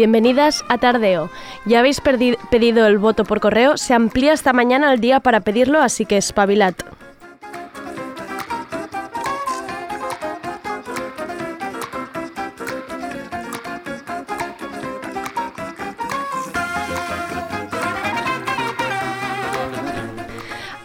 Bienvenidas a Tardeo. Ya habéis pedido el voto por correo, se amplía esta mañana el día para pedirlo, así que espabilad.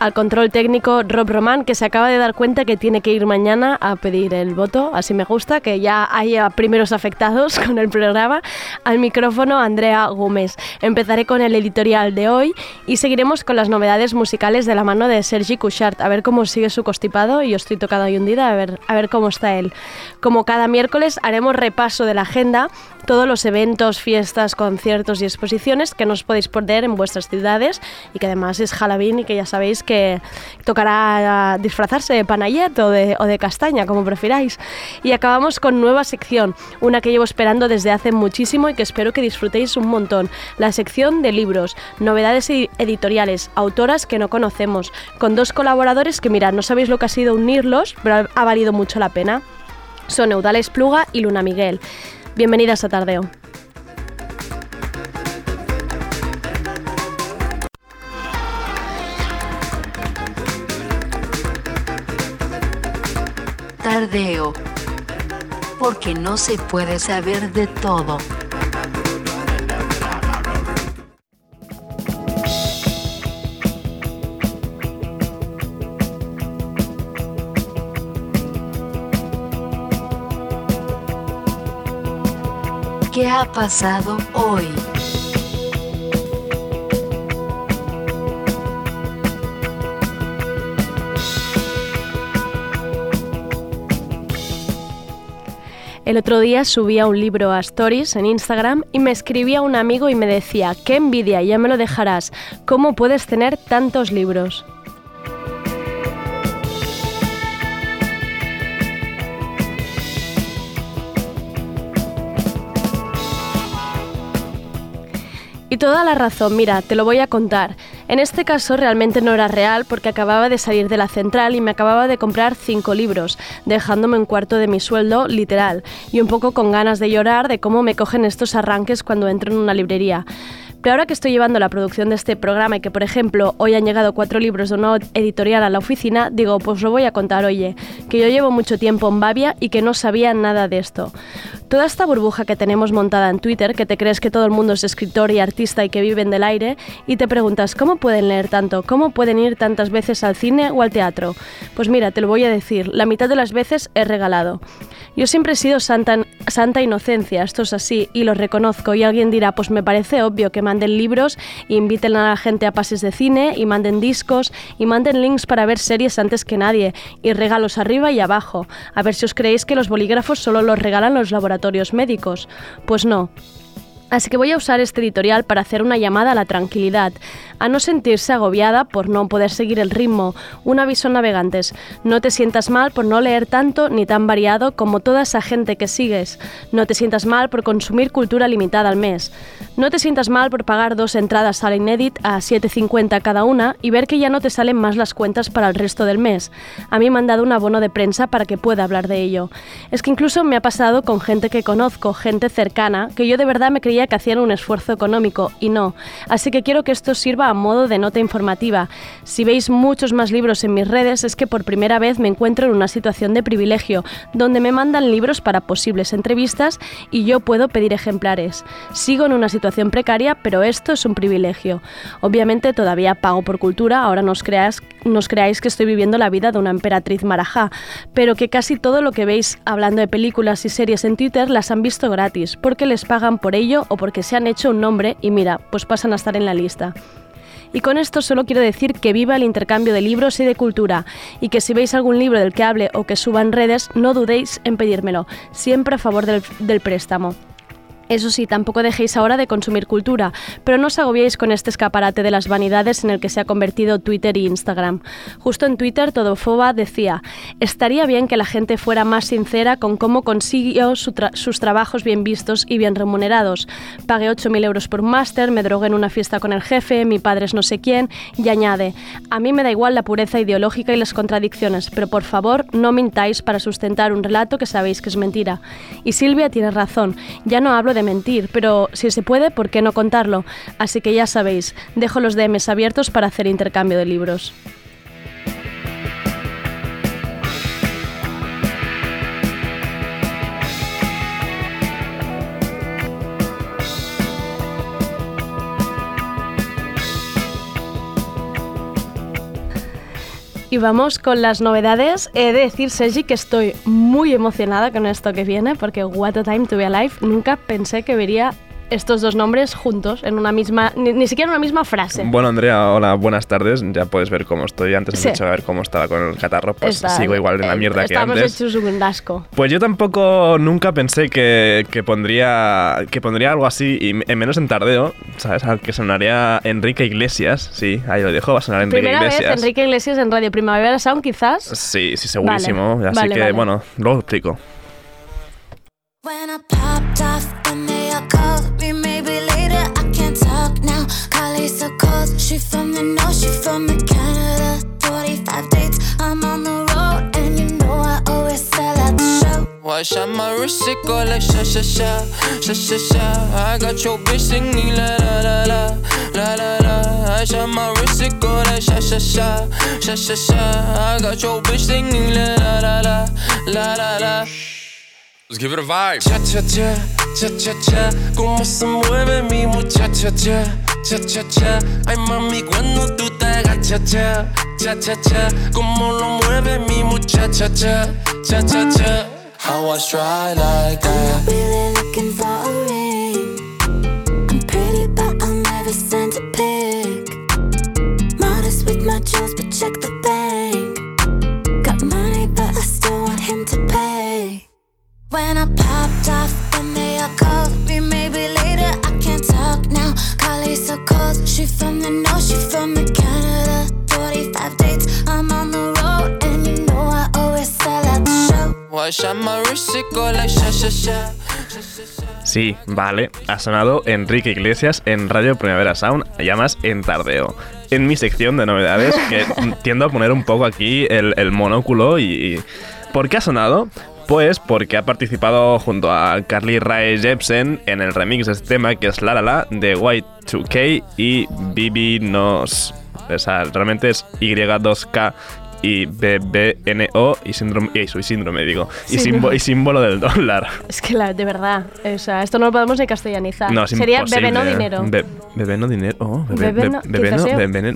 Al control técnico Rob Román, que se acaba de dar cuenta que tiene que ir mañana a pedir el voto, así me gusta, que ya haya primeros afectados con el programa. Al micrófono Andrea Gómez. Empezaré con el editorial de hoy y seguiremos con las novedades musicales de la mano de Sergi Couchard, a ver cómo sigue su constipado. Yo estoy tocado y hundida, a ver, a ver cómo está él. Como cada miércoles haremos repaso de la agenda todos los eventos, fiestas, conciertos y exposiciones que nos podéis perder en vuestras ciudades y que además es Halloween y que ya sabéis que tocará disfrazarse de panayet o de, castaña, como prefiráis. Y acabamos con nueva sección, una que llevo esperando desde hace muchísimo y que espero que disfrutéis un montón, la sección de libros, novedades editoriales, autoras que no conocemos, con dos colaboradores que mirad, no sabéis lo que ha sido unirlos, pero ha valido mucho la pena. Son Eudales Pluga y Luna Miguel. Bienvenidas a Tardeo. Tardeo. Porque no se puede saber de todo. Ha pasado hoy? El otro día subía un libro a Stories en Instagram y me escribía un amigo y me decía, qué envidia, ya me lo dejarás, ¿cómo puedes tener tantos libros? Toda la razón, mira, te lo voy a contar. En este caso realmente no era real porque acababa de salir de la central y me acababa de comprar cinco libros, dejándome un cuarto de mi sueldo literal y un poco con ganas de llorar de cómo me cogen estos arranques cuando entro en una librería. Pero ahora que estoy llevando la producción de este programa y que, por ejemplo, hoy han llegado cuatro libros de una editorial a la oficina, digo, pues lo voy a contar, oye, que yo llevo mucho tiempo en Bavia y que no sabía nada de esto. Toda esta burbuja que tenemos montada en Twitter, que te crees que todo el mundo es escritor y artista y que viven del aire, y te preguntas, ¿cómo pueden leer tanto? ¿Cómo pueden ir tantas veces al cine o al teatro? Pues mira, te lo voy a decir, la mitad de las veces he regalado. Yo siempre he sido santa, santa inocencia, esto es así, y lo reconozco, y alguien dirá, pues me parece obvio que manden libros inviten a la gente a pases de cine, y manden discos, y manden links para ver series antes que nadie, y regalos arriba y abajo. A ver si os creéis que los bolígrafos solo los regalan los laboratorios médicos. Pues no. Así que voy a usar este editorial para hacer una llamada a la tranquilidad, a no sentirse agobiada por no poder seguir el ritmo. Un aviso navegantes, no te sientas mal por no leer tanto ni tan variado como toda esa gente que sigues. No te sientas mal por consumir cultura limitada al mes. No te sientas mal por pagar dos entradas a la Inedit a 7.50 cada una y ver que ya no te salen más las cuentas para el resto del mes. A mí me han dado un abono de prensa para que pueda hablar de ello. Es que incluso me ha pasado con gente que conozco, gente cercana, que yo de verdad me creía que hacían un esfuerzo económico y no. Así que quiero que esto sirva a modo de nota informativa. Si veis muchos más libros en mis redes es que por primera vez me encuentro en una situación de privilegio, donde me mandan libros para posibles entrevistas y yo puedo pedir ejemplares. Sigo en una situación precaria, pero esto es un privilegio. Obviamente todavía pago por cultura, ahora no creáis, creáis que estoy viviendo la vida de una emperatriz marajá, pero que casi todo lo que veis hablando de películas y series en Twitter las han visto gratis, porque les pagan por ello o porque se han hecho un nombre y mira, pues pasan a estar en la lista. Y con esto solo quiero decir que viva el intercambio de libros y de cultura, y que si veis algún libro del que hable o que suba en redes, no dudéis en pedírmelo, siempre a favor del, del préstamo. Eso sí, tampoco dejéis ahora de consumir cultura, pero no os agobiéis con este escaparate de las vanidades en el que se ha convertido Twitter e Instagram. Justo en Twitter, Todofoba decía, estaría bien que la gente fuera más sincera con cómo consiguió sus trabajos bien vistos y bien remunerados. Pagué 8.000 euros por máster, me drogué en una fiesta con el jefe, mi padre es no sé quién, y añade, a mí me da igual la pureza ideológica y las contradicciones, pero por favor no mintáis para sustentar un relato que sabéis que es mentira. Y Silvia tiene razón, ya no hablo de mentir, pero si se puede, ¿por qué no contarlo? Así que ya sabéis, dejo los DMs abiertos para hacer intercambio de libros. Y vamos con las novedades. He de decir, Sergi, que estoy muy emocionada con esto que viene, porque What a Time to Be Alive nunca pensé que vería estos dos nombres juntos en una misma, ni, siquiera en una misma frase. Bueno, Andrea, hola, buenas tardes. Ya puedes ver cómo estoy. Antes de ver cómo estaba con el catarro, pues sigo igual en la mierda que antes. Estamos hechos un asco. Pues yo tampoco nunca pensé que, que, pondría que pondría algo así, y menos en tardeo, ¿sabes? Que sonaría Enrique Iglesias. Sí, ahí lo dejo, va a sonar Enrique Primera Iglesias. Vez Enrique Iglesias en Radio Primavera Sound, quizás. Sí, sí, segurísimo. Así que, bueno, luego explico. When I popped off and they all me maybe later. I can't talk now. Carly's so cold. She from the north, she from the Canada. 45 dates, I'm on the road, and you know I always sell out the show. Watch out my wrist, it go like sha sha sha, sha sha sha. I got your bitch singing la la la la, la la la. I shot my wrist, it go like sha sha sha, sha sha sha. I got your bitch singing la la la, la la la. Let's give it a vibe. Cha cha cha, cha cha cha, cómo se mueve mi muchacha cha, cha cha cha. Ay mami cuando tú te agachas cha, cha cha cha, cómo lo mueve mi muchacha cha, cha cha cha. How I try like that. When I popped off and they all called me maybe later. I can't talk now. Carly's so cold. She from the north, she from the Canada. 45 dates, I'm on the road, and you know I always sell out the show. Watch out my wrist, it go like sha sha sha. Sí, vale, ha sonado Enrique Iglesias en Radio Primavera Sound, llamas en tardeo. En mi sección de novedades, que tiendo a poner un poco aquí el, el monóculo y, y... ¿Por qué ha sonado? Pues porque ha participado junto a Carly Rae Jepsen en el remix de este tema que es La La La de Y2K y Bibi Nos. O sea, realmente es Y2K y BBNO y síndrome, y soy síndrome, digo, y, y, símbolo del dólar. Es que la, de verdad, o sea, esto no lo podemos ni castellanizar. No, Sería bebeno dinero. Be, bebeno dinero. Oh, bebe, bebeno, bebeno,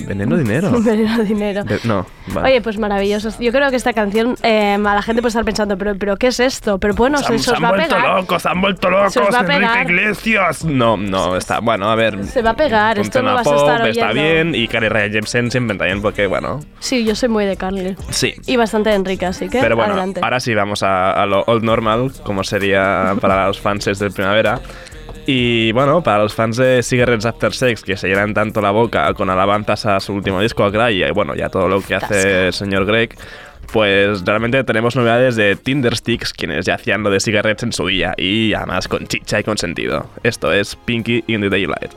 veneno dinero. veneno dinero. no, vale. Oye, pues maravilloso. Yo creo que esta canción eh, a la gente puede estar pensando, pero, pero ¿qué es esto? Pero bueno, se, se, os va a pegar. Se han vuelto locos, se han vuelto locos, se os va a pegar. Enrique Iglesias. No, no, está, bueno, a ver. Se va a pegar, esto no vas a estar oyendo. Está bien y Carly Rae Jepsen siempre también porque, bueno. Sí, yo soy muy de Carly. Sí. Y bastante Enrique, así que Pero bueno, adelante. ahora sí vamos a, a, lo old normal, como sería para los fans de primavera. Y bueno, para los fans de Cigarettes After Sex, que se llenan tanto la boca con alabanzas a su último disco, a Cry, y bueno, ya todo lo que hace el señor Greg, pues realmente tenemos novedades de Tinder Sticks, quienes ya hacían lo de cigarettes en su día, y además con chicha y con sentido. Esto es Pinky in the Daylight.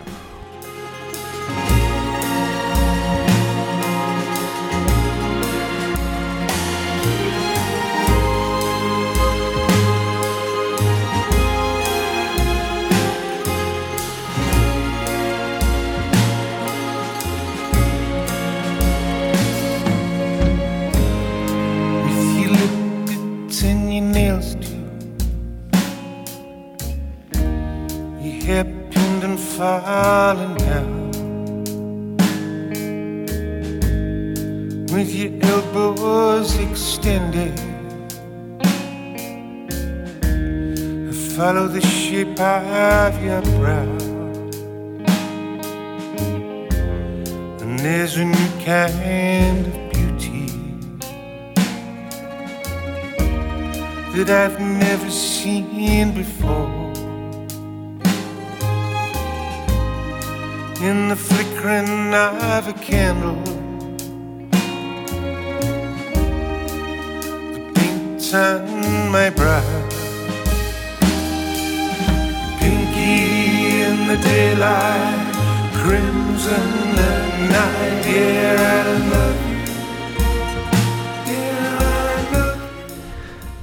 That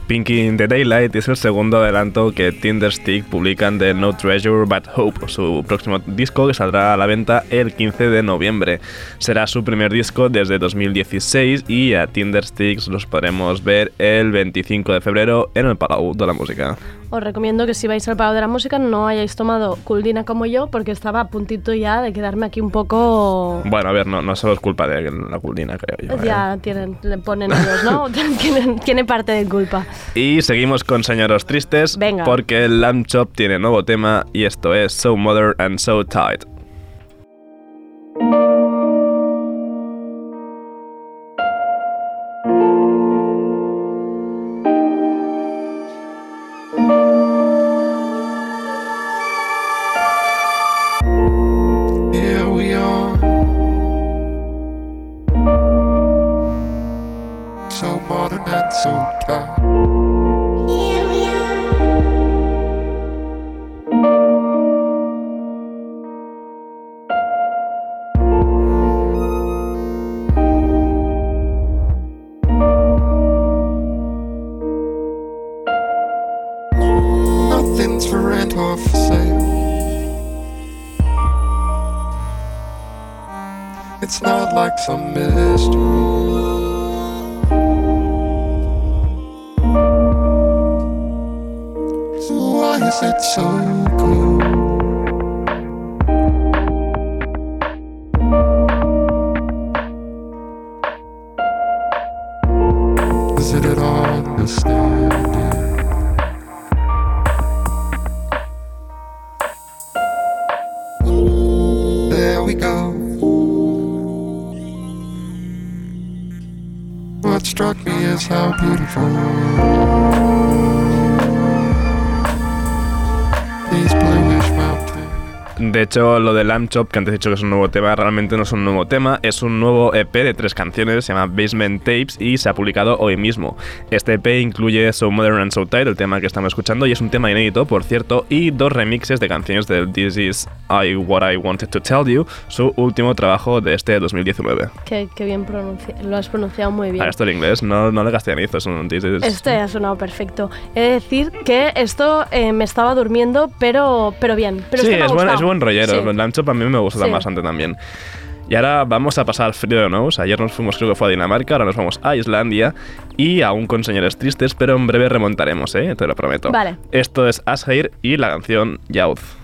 Pinky in the Daylight es el segundo adelanto que Tinderstick publican de No Treasure But Hope, su próximo disco que saldrá a la venta el 15 de noviembre. Será su primer disco desde 2016 y a Tindersticks los podremos ver el 25 de febrero en el Palau de la Música os recomiendo que si vais al Pago de la Música no hayáis tomado Culdina como yo, porque estaba a puntito ya de quedarme aquí un poco... Bueno, a ver, no, no solo es culpa de la Culdina, creo yo. Ya ¿eh? tienen, le ponen ellos, ¿no? tiene parte de culpa. Y seguimos con Señoros Tristes, Venga. porque el Lamb Chop tiene nuevo tema y esto es So Mother and So Tight. Lamb Chop, que antes he dicho que es un nuevo tema, realmente no es un nuevo tema, es un nuevo EP de tres canciones, se llama Basement Tapes y se ha publicado hoy mismo. Este EP incluye So Modern and So Tight, el tema que estamos escuchando, y es un tema inédito, por cierto, y dos remixes de canciones de This Is I What I Wanted to Tell You, su último trabajo de este 2019. Qué, bien lo has pronunciado muy bien. Ah, esto en inglés, no, no le castellanizo, es un. Este ha sonado perfecto. He de decir que esto eh, me estaba durmiendo, pero, pero bien. Pero sí, este es, buen, es buen rollero. Sí. El a mí me gusta bastante también. Y ahora vamos a pasar al frío de Nose. Ayer nos fuimos, creo que fue a Dinamarca, ahora nos vamos a Islandia y aún con señores tristes, pero en breve remontaremos, ¿eh? te lo prometo. Vale. Esto es Asheir y la canción Youth.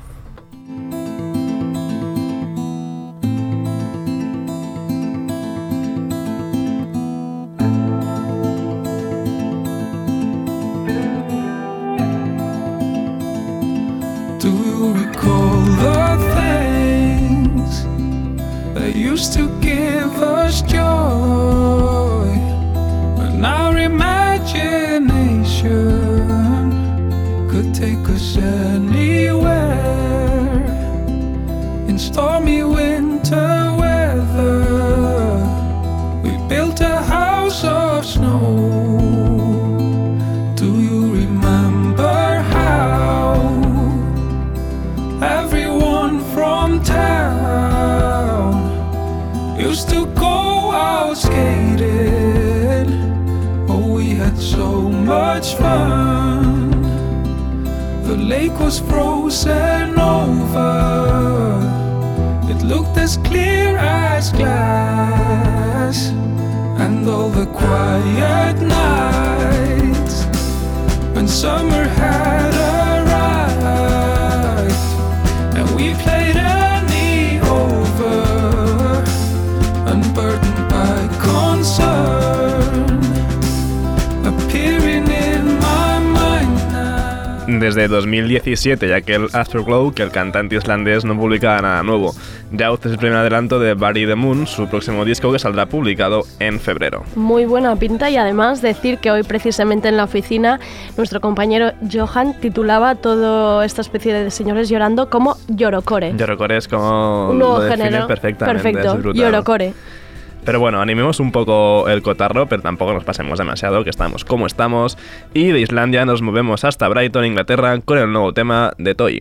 Used to give us joy, but now imagination could take us anywhere in stormy winter much fun. The lake was frozen over. It looked as clear as glass. And all the quiet nights when summer had arrived. Desde 2017, ya que el Afterglow, que el cantante islandés no publicaba nada nuevo. Youth es el primer adelanto de Barry the Moon, su próximo disco que saldrá publicado en febrero. Muy buena pinta y además decir que hoy precisamente en la oficina nuestro compañero Johan titulaba toda esta especie de señores llorando como llorocore. Llorocore es como un nuevo género perfectamente. Perfecto, llorocore. Pero bueno, animemos un poco el cotarro, pero tampoco nos pasemos demasiado, que estamos como estamos. Y de Islandia nos movemos hasta Brighton, Inglaterra, con el nuevo tema de Toy.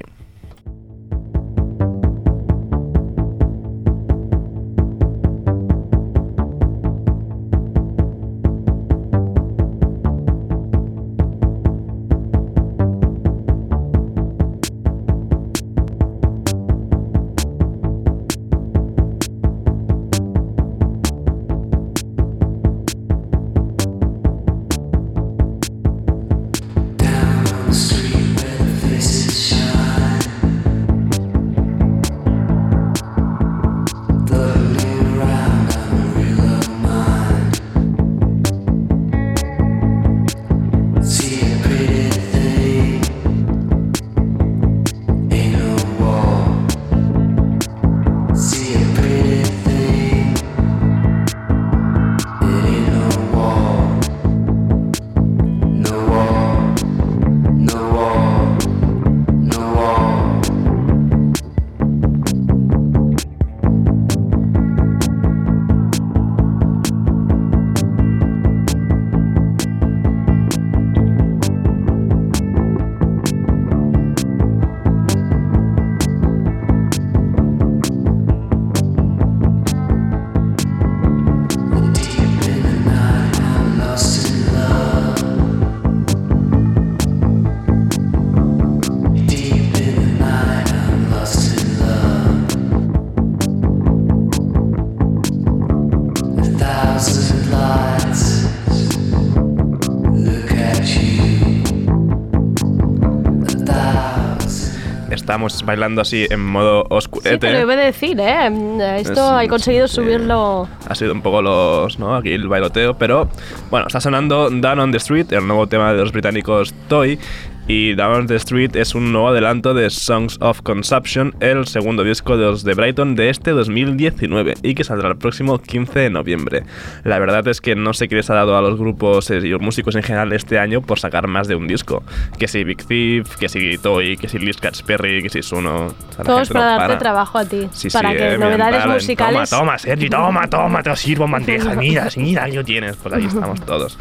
Bailando así en modo oscurete. Sí, te lo iba a decir, ¿eh? Esto ha conseguido subirlo. ha sido un poco los, ¿no? Aquí el bailoteo, pero bueno, está sonando Down on the Street, el nuevo tema de los británicos Toy, y Down the Street es un nuevo adelanto de Songs of Consumption, el segundo disco de los de Brighton de este 2019 y que saldrá el próximo 15 de noviembre. La verdad es que no sé qué les ha dado a los grupos y los músicos en general este año por sacar más de un disco. Que si Big Thief, que si Toy, que si Liz Perry, que si Suno. Todos para darte trabajo a ti. para que eh, novedades musicales. Toma, toma, Sergi, toma, toma, te sirvo bandeja. Mira, mira, yo tienes. Pues ahí estamos todos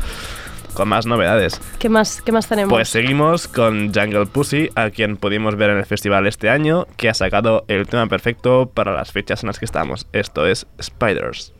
con más novedades. ¿Qué más, ¿Qué más tenemos? Pues seguimos con Jungle Pussy, a quien pudimos ver en el festival este año, que ha sacado el tema perfecto para las fechas en las que estamos. Esto es Spiders.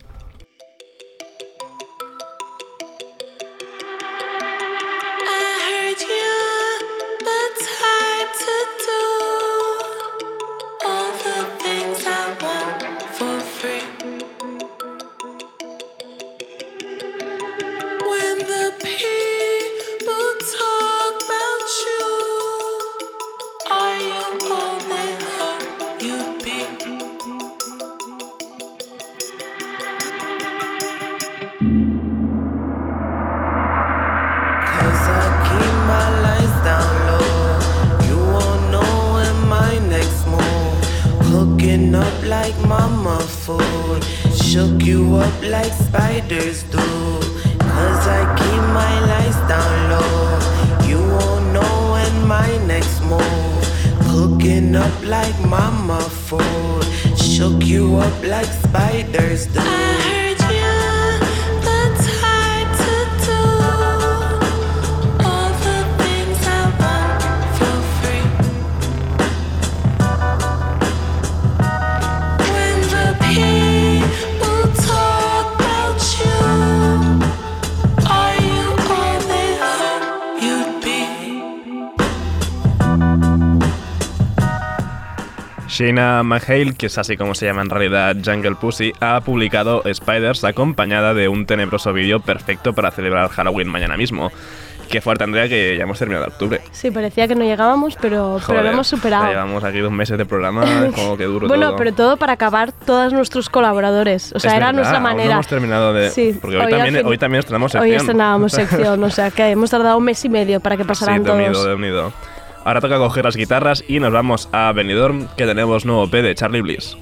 shook you up like spiders do. Cause I keep my lights down low. You won't know when my next move. Cooking up like mama food. Shook you up like spiders do. Shayna McHale, que es así como se llama en realidad Jungle Pussy, ha publicado Spiders acompañada de un tenebroso vídeo perfecto para celebrar Halloween mañana mismo. Qué fuerte, Andrea, que ya hemos terminado octubre. Sí, parecía que no llegábamos, pero, pero lo hemos superado. llevamos aquí dos meses de programa, como que duro Bueno, pero todo para acabar todos nuestros colaboradores. O sea, era nuestra manera. hemos terminado de... Sí, porque hoy, también, hoy también estrenamos sección. Hoy estrenábamos sección, o sea, que hemos tardado un mes y medio para que pasaran sí, todos. Unido, de unido. Ahora toca coger las guitarras y nos vamos a Benidorm, que tenemos nuevo P de Charlie Bliss.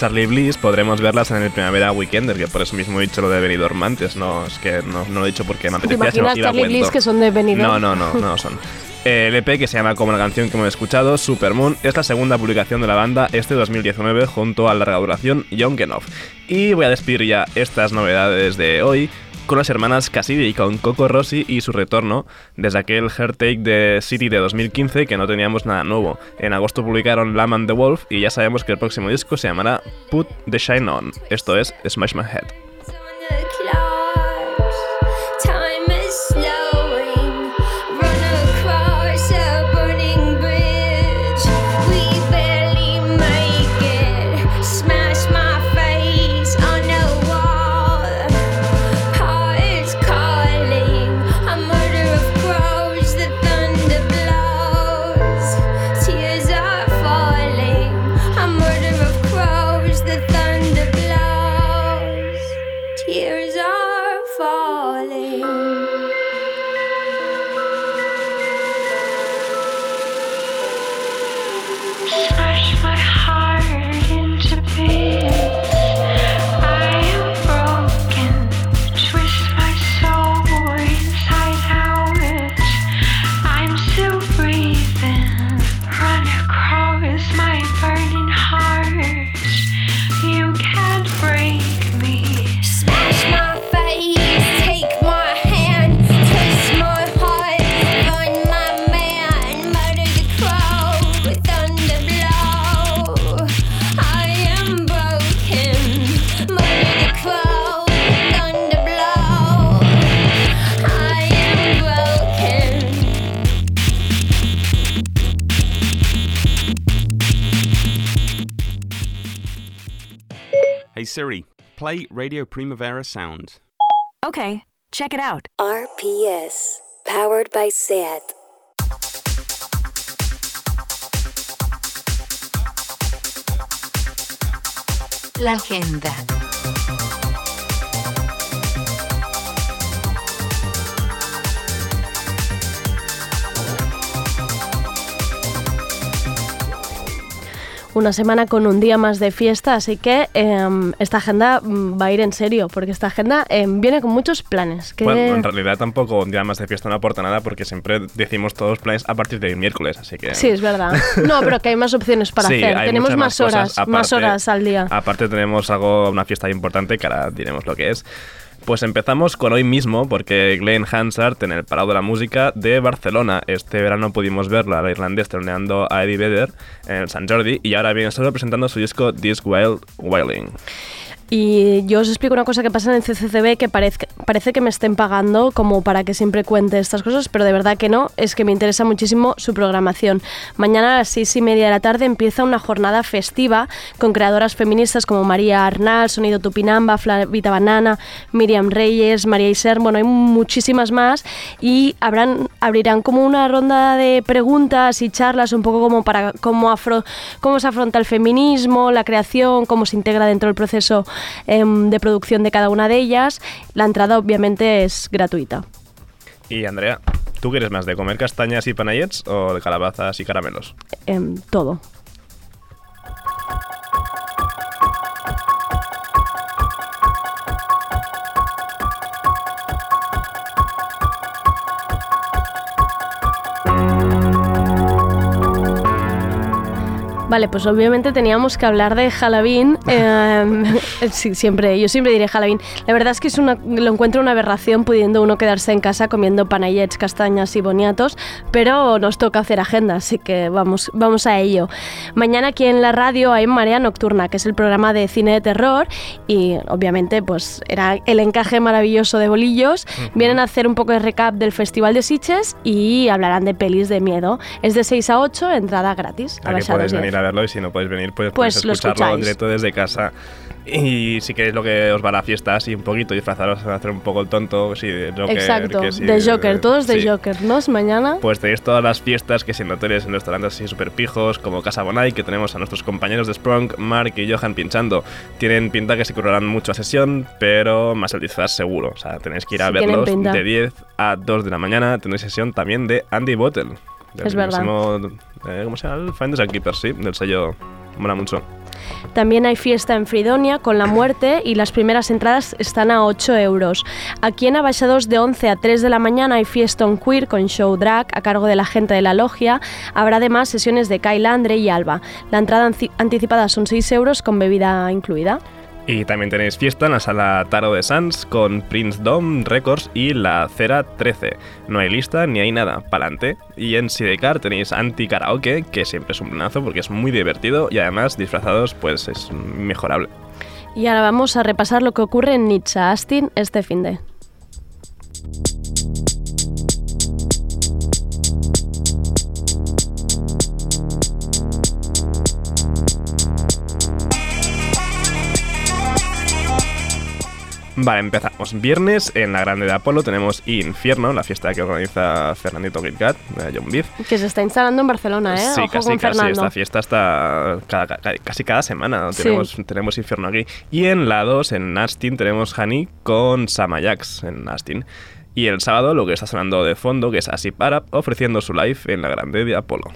Charlie Bliss podremos verlas en el Primavera Weekender, que por eso mismo he dicho lo de Benidorm antes, no, es que no, lo he dicho porque me apetecía. ¿Te imaginas Charlie Bliss que son de Benidorm? No, no, no, no son. El EP que se llama como la canción que hemos escuchado, Supermoon, es la segunda publicación de la banda este 2019 junto a larga duración Young Enough. Y voy a despedir ya estas novedades de hoy con las hermanas Cassidy, con Coco Rossi y su retorno desde aquel Take de City de 2015 que no teníamos nada nuevo. En agosto publicaron Lamb and the Wolf y ya sabemos que el próximo disco se llamará Put the Shine On, esto es Smash My Head. here Siri, play Radio Primavera Sound. Okay, check it out. RPS, powered by SAT. La agenda. Una semana con un día más de fiesta, así que em, esta agenda mm, va a ir en serio, porque esta agenda em, viene con muchos planes. Bueno, en realidad tampoco un día más de fiesta no aporta nada, porque siempre decimos todos planes a partir de miércoles, así que... Sí, es verdad. No, pero que hay más opciones para hacer. Tenemos más, horas, más horas al día. Aparte tenemos algo, una fiesta importante, que ahora diremos lo que es. Pues empezamos con hoy mismo, porque Glenn Hansard en el Parado de la Música de Barcelona. Este verano pudimos verlo a la irlandés troneando a Eddie Vedder en el San Jordi y ahora viene solo presentando su disco This Wild Wailing. Y yo os explico una cosa que pasa en el CCCB que parece, parece que me estén pagando como para que siempre cuente estas cosas, pero de verdad que no, es que me interesa muchísimo su programación. Mañana a las seis y media de la tarde empieza una jornada festiva con creadoras feministas como María Arnal, Sonido Tupinamba, Flavita Banana, Miriam Reyes, María Iser, bueno, hay muchísimas más y abrirán como una ronda de preguntas y charlas un poco como para cómo, afro, cómo se afronta el feminismo, la creación, cómo se integra dentro del proceso em, de producción de cada una de ellas. La entrada obviamente es gratuita. Y Andrea, ¿tú quieres más de comer castañas y panayets o de calabazas y caramelos? Em, todo. Vale, pues obviamente teníamos que hablar de Halloween. Em, siempre, yo siempre diré Halloween. La verdad es que es una, lo encuentro una aberración pudiendo uno quedarse en casa comiendo panayets, castañas y boniatos, pero nos toca hacer agenda, así que vamos, vamos a ello. Mañana aquí en la radio hay Marea Nocturna, que es el programa de cine de terror y obviamente pues era el encaje maravilloso de bolillos. Vienen a hacer un poco de recap del Festival de Sitges y hablarán de pelis de miedo. Es de 6 a 8, entrada gratis. A, a verlo y si no podéis venir, pues, pues escucharlo en directo desde casa. Y si queréis lo que os va a la fiesta así un poquito, disfrazaros, hacer un poco el tonto, sí, de Joker. Exacto, de Joker, todos de Joker, ¿no? Mañana. Pues tenéis todas las fiestas que si no tenéis en restaurantes así súper pijos, como Casa Bonai, que tenemos a nuestros compañeros de Sprung, Mark y Johan pinchando. Tienen pinta que se curarán mucho a sesión, pero más el disfraz seguro. O sea, tenéis que ir a verlos de 10 a 2 de la mañana. Tenéis sesión también de Andy Bottle. Es verdad. Eh, ¿Cómo se llama? El Finders and Keepers, sí, del sello. Mola mucho. También hay fiesta en Fridonia con la muerte y las primeras entradas están a 8 euros. Aquí en Abaixados de 11 a 3 de la mañana hay fiesta on queer con show drag a cargo de la gente de la logia. Habrá además sesiones de Kyle Andre y Alba. La entrada anticipada son 6 euros con bebida incluida. Y también tenéis fiesta en la sala Taro de Sans con Prince Dom Records y la Cera 13. No hay lista ni hay nada, pa'lante. Y en Sidecar tenéis Anti Karaoke, que siempre es un planazo porque es muy divertido y además disfrazados pues es mejorable. Y ahora vamos a repasar lo que ocurre en Nietzsche Astin este fin de. Vale, empezamos. Viernes en la Grande de Apolo tenemos Infierno, la fiesta que organiza Fernandito Gilcat, de John Beef. Que se está instalando en Barcelona, ¿eh? Sí, casi, casi. Esta fiesta está cada, casi cada semana. Tenemos, tenemos Infierno aquí. Y en la 2, en Astin, tenemos Honey con Samayax en Astin. Y el sábado lo que está sonando de fondo, que es Así Para, ofreciendo su live en la Grande de Apolo.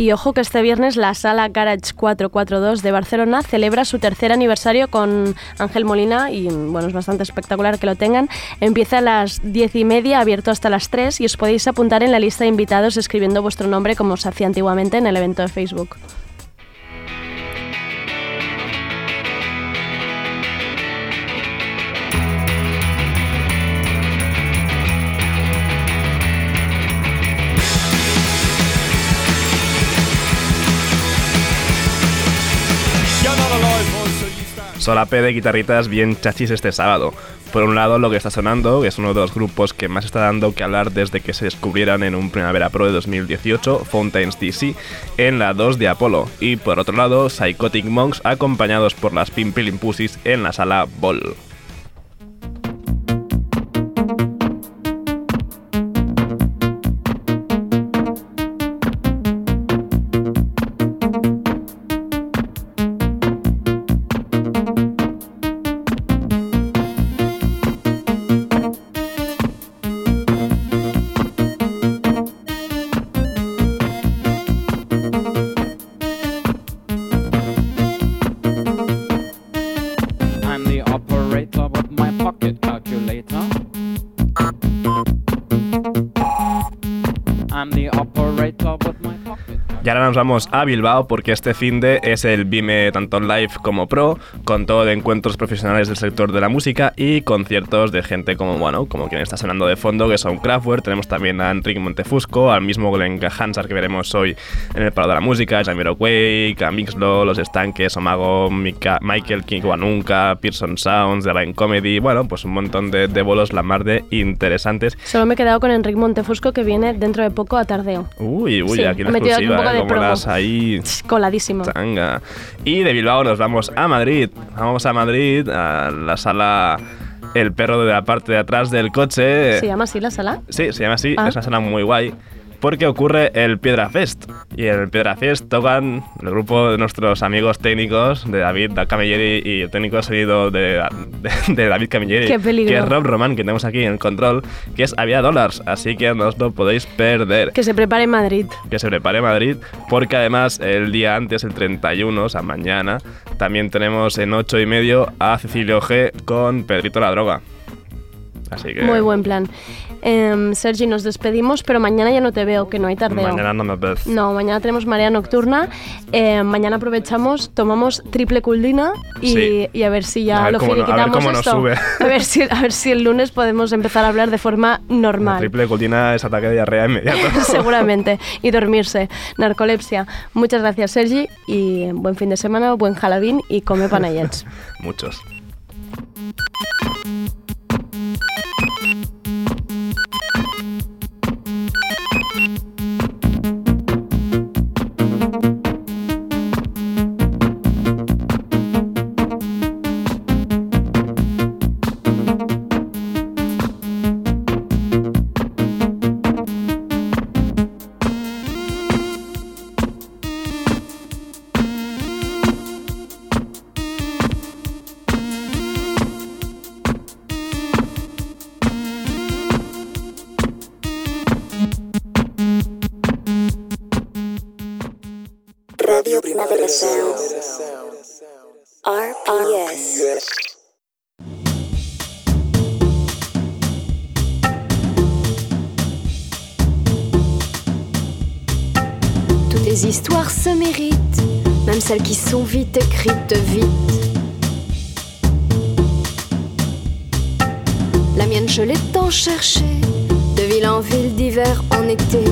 Y ojo que este viernes la sala Garage 442 de Barcelona celebra su tercer aniversario con Ángel Molina y bueno, es bastante espectacular que lo tengan. Empieza a las diez y media, abierto hasta las 3 y os podéis apuntar en la lista de invitados escribiendo vuestro nombre como se hacía antiguamente en el evento de Facebook. P de guitarritas bien chachis este sábado. Por un lado, lo que está sonando, que es uno de los grupos que más está dando que hablar desde que se descubrieran en un Primavera Pro de 2018, Fountains DC, en la 2 de Apolo. Y por otro lado, Psychotic Monks acompañados por las Pimpilin Pussies en la sala Ball. Vamos a Bilbao porque este fin de es el Vime tanto live como pro, con todo de encuentros profesionales del sector de la música y conciertos de gente como, bueno, como quien está sonando de fondo, que son Kraftwerk, tenemos también a Enrique Montefusco, al mismo Glenn Hansard que veremos hoy en el Palo de la Música, Jamiroquai, a Mixlo, Los Estanques, Omago, Michael Kiwanuka, Pearson Sounds, The Line Comedy, bueno, pues un montón de, de bolos la mar de interesantes. Solo me he quedado con Enrique Montefusco que viene dentro de poco a Tardeo. Uy, uy, aquí la exclusiva, ¿eh? Ahí. Coladísimo. Y de Bilbao nos vamos a Madrid. Vamos a Madrid, a la sala El perro de la parte de atrás del coche. ¿Se llama así la sala? Sí, se llama así. Ah. Es una sala muy guay. Porque ocurre el Piedra Fest. Y en el Piedra Fest tocan el grupo de nuestros amigos técnicos, de David Camilleri y el técnico seguido de, de, David Camilleri, que es Rob Roman, que tenemos aquí en el control, que es Avia Dollars. Así que no os lo podéis perder. Que se prepare Madrid. Que se prepare Madrid, porque además el día antes, el 31, o sea, mañana, también tenemos en 8 y medio a Cecilio G con Pedrito la Droga. Así que... Muy buen plan. Eh, Sergi, nos despedimos, pero mañana ya no te veo, que no hay tardeo. Mañana no me ves. No, mañana tenemos marea nocturna. Eh, mañana aprovechamos, tomamos triple culdina y, y a ver si ya lo finiquitamos a esto. Sube. A ver, si, a ver si el lunes podemos empezar a hablar de forma normal. triple culdina es ataque de diarrea inmediato. Seguramente. Y dormirse. Narcolepsia. Muchas gracias, Sergi, y buen fin de semana, buen jalabín y come panayets. Muchos. Celles qui sont vite écrites vite. La mienne, je l'ai tant cherchée, de ville en ville, d'hiver en été.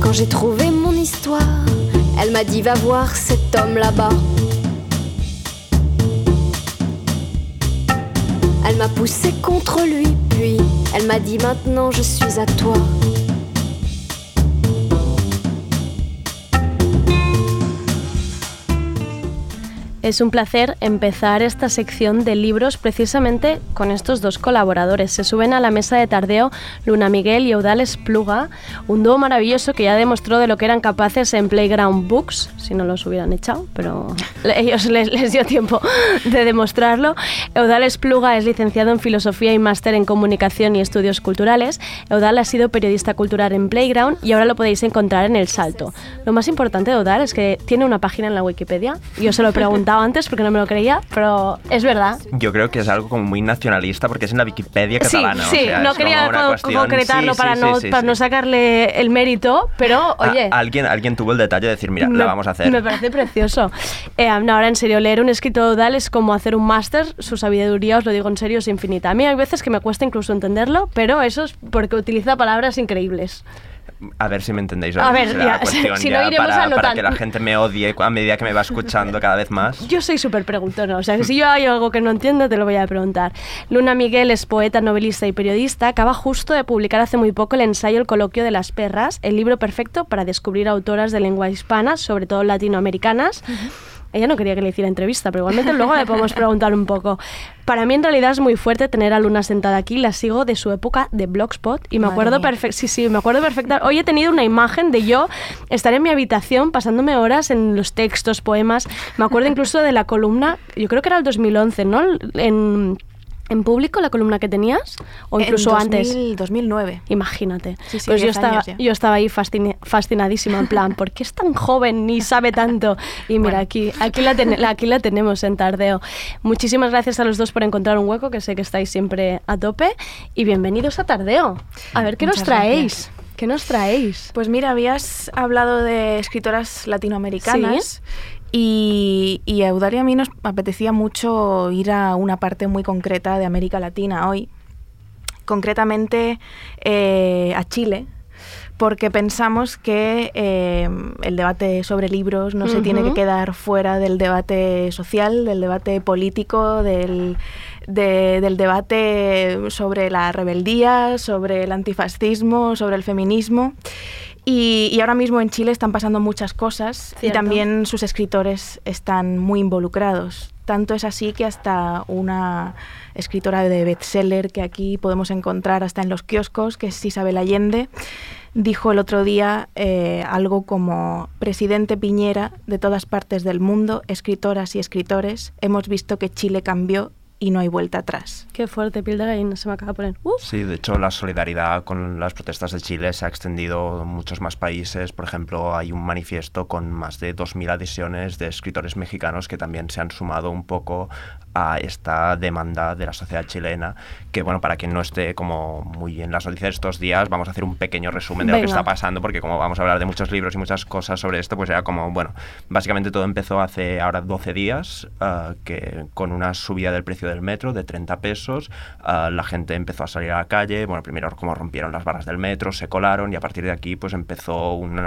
Quand j'ai trouvé mon histoire, elle m'a dit va voir cet homme là-bas. Elle m'a poussé contre lui, puis elle m'a dit maintenant je suis à toi. Es un placer empezar esta sección de libros precisamente con estos dos colaboradores. Se suben a la mesa de tardeo Luna Miguel y Eudales Pluga, un dúo maravilloso que ya demostró de lo que eran capaces en Playground Books, si no los hubieran echado, pero ellos les, dio tiempo de demostrarlo. Eudales Pluga es licenciado en Filosofía y máster en Comunicación y Estudios Culturales. Eudal ha sido periodista cultural en Playground y ahora lo podéis encontrar en El Salto. Lo más importante de Eudal es que tiene una página en la Wikipedia. Yo se lo he antes porque no me lo creía, pero es verdad. Yo creo que es algo como muy nacionalista porque es en la Wikipedia catalana. Sí, sí, no quería concretarlo para, no, para no sacarle el mérito, pero oye. alguien, alguien tuvo el detalle de decir, mira, la vamos a hacer. Me parece precioso. Eh, ahora, en serio, leer un escrito Dal es como hacer un máster, su sabiduría, os lo digo en serio, es infinita. A mí hay veces que me cuesta incluso entenderlo, pero eso es porque utiliza palabras increíbles. A ver si me entendéis. A ver, ya, si no iremos para, para, que la gente me odie a medida que me va escuchando cada vez más. Yo soy súper preguntona, o sea, si yo hay algo que no entiendo, te lo voy a preguntar. Luna Miguel es poeta, novelista y periodista. Acaba justo de publicar hace muy poco el ensayo El coloquio de las perras, el libro perfecto para descubrir autoras de lengua hispana, sobre todo latinoamericanas. Ella no quería que le hiciera entrevista, pero igualmente luego le podemos preguntar un poco. Para mí en realidad es muy fuerte tener a Luna sentada aquí, la sigo de su época de Blogspot y me acuerdo perfecto, sí, sí, me acuerdo perfecta. Hoy he tenido una imagen de yo estar en mi habitación pasándome horas en los textos, poemas. Me acuerdo incluso de la columna, yo creo que era el 2011, ¿no? En en público la columna que tenías o incluso en antes 2009 imagínate. Pues yo estaba yo estaba ahí fascinadísima en plan ¿por qué es tan joven ni sabe tanto? y mira aquí aquí la, aquí la tenemos en Tardeo. Muchísimas gracias a los dos por encontrar un hueco que sé que estáis siempre a tope. Y bienvenidos a Tardeo. A ver qué nos traéis ¿Qué nos traéis? Pues mira, habías hablado de escritoras latinoamericanas y, y a Eudalia a mí nos apetecía mucho ir a una parte muy concreta de América Latina hoy, concretamente eh, a Chile, porque pensamos que eh, el debate sobre libros no se tiene que quedar fuera del debate social, del debate político, del, del debate sobre la rebeldía, sobre el antifascismo, sobre el feminismo. Y, ahora mismo en Chile están pasando muchas cosas y también sus escritores están muy involucrados. Tanto es así que hasta una escritora de bestseller que aquí podemos encontrar hasta en los kioscos, que es Isabel Allende, dijo el otro día eh, algo como, presidente Piñera, de todas partes del mundo, escritoras y escritores, hemos visto que Chile cambió y no hay vuelta atrás. Qué fuerte, piel de gallina se me acaba de poner. Sí, de hecho la solidaridad con las protestas de Chile se ha extendido a muchos más países. Por ejemplo, hay un manifiesto con más de 2.000 adhesiones de escritores mexicanos que también se han sumado un poco a esta demanda de la sociedad chilena, que bueno, para quien no esté como muy en las noticias de estos días, vamos a hacer un pequeño resumen de lo que está pasando, porque como vamos a hablar de muchos libros y muchas cosas sobre esto, pues era como, bueno, básicamente todo empezó hace ahora 12 días, uh, que con una subida del precio del metro de 30 pesos, uh, la gente empezó a salir a la calle, bueno, primero como rompieron las barras del metro, se colaron y a partir de aquí pues empezó un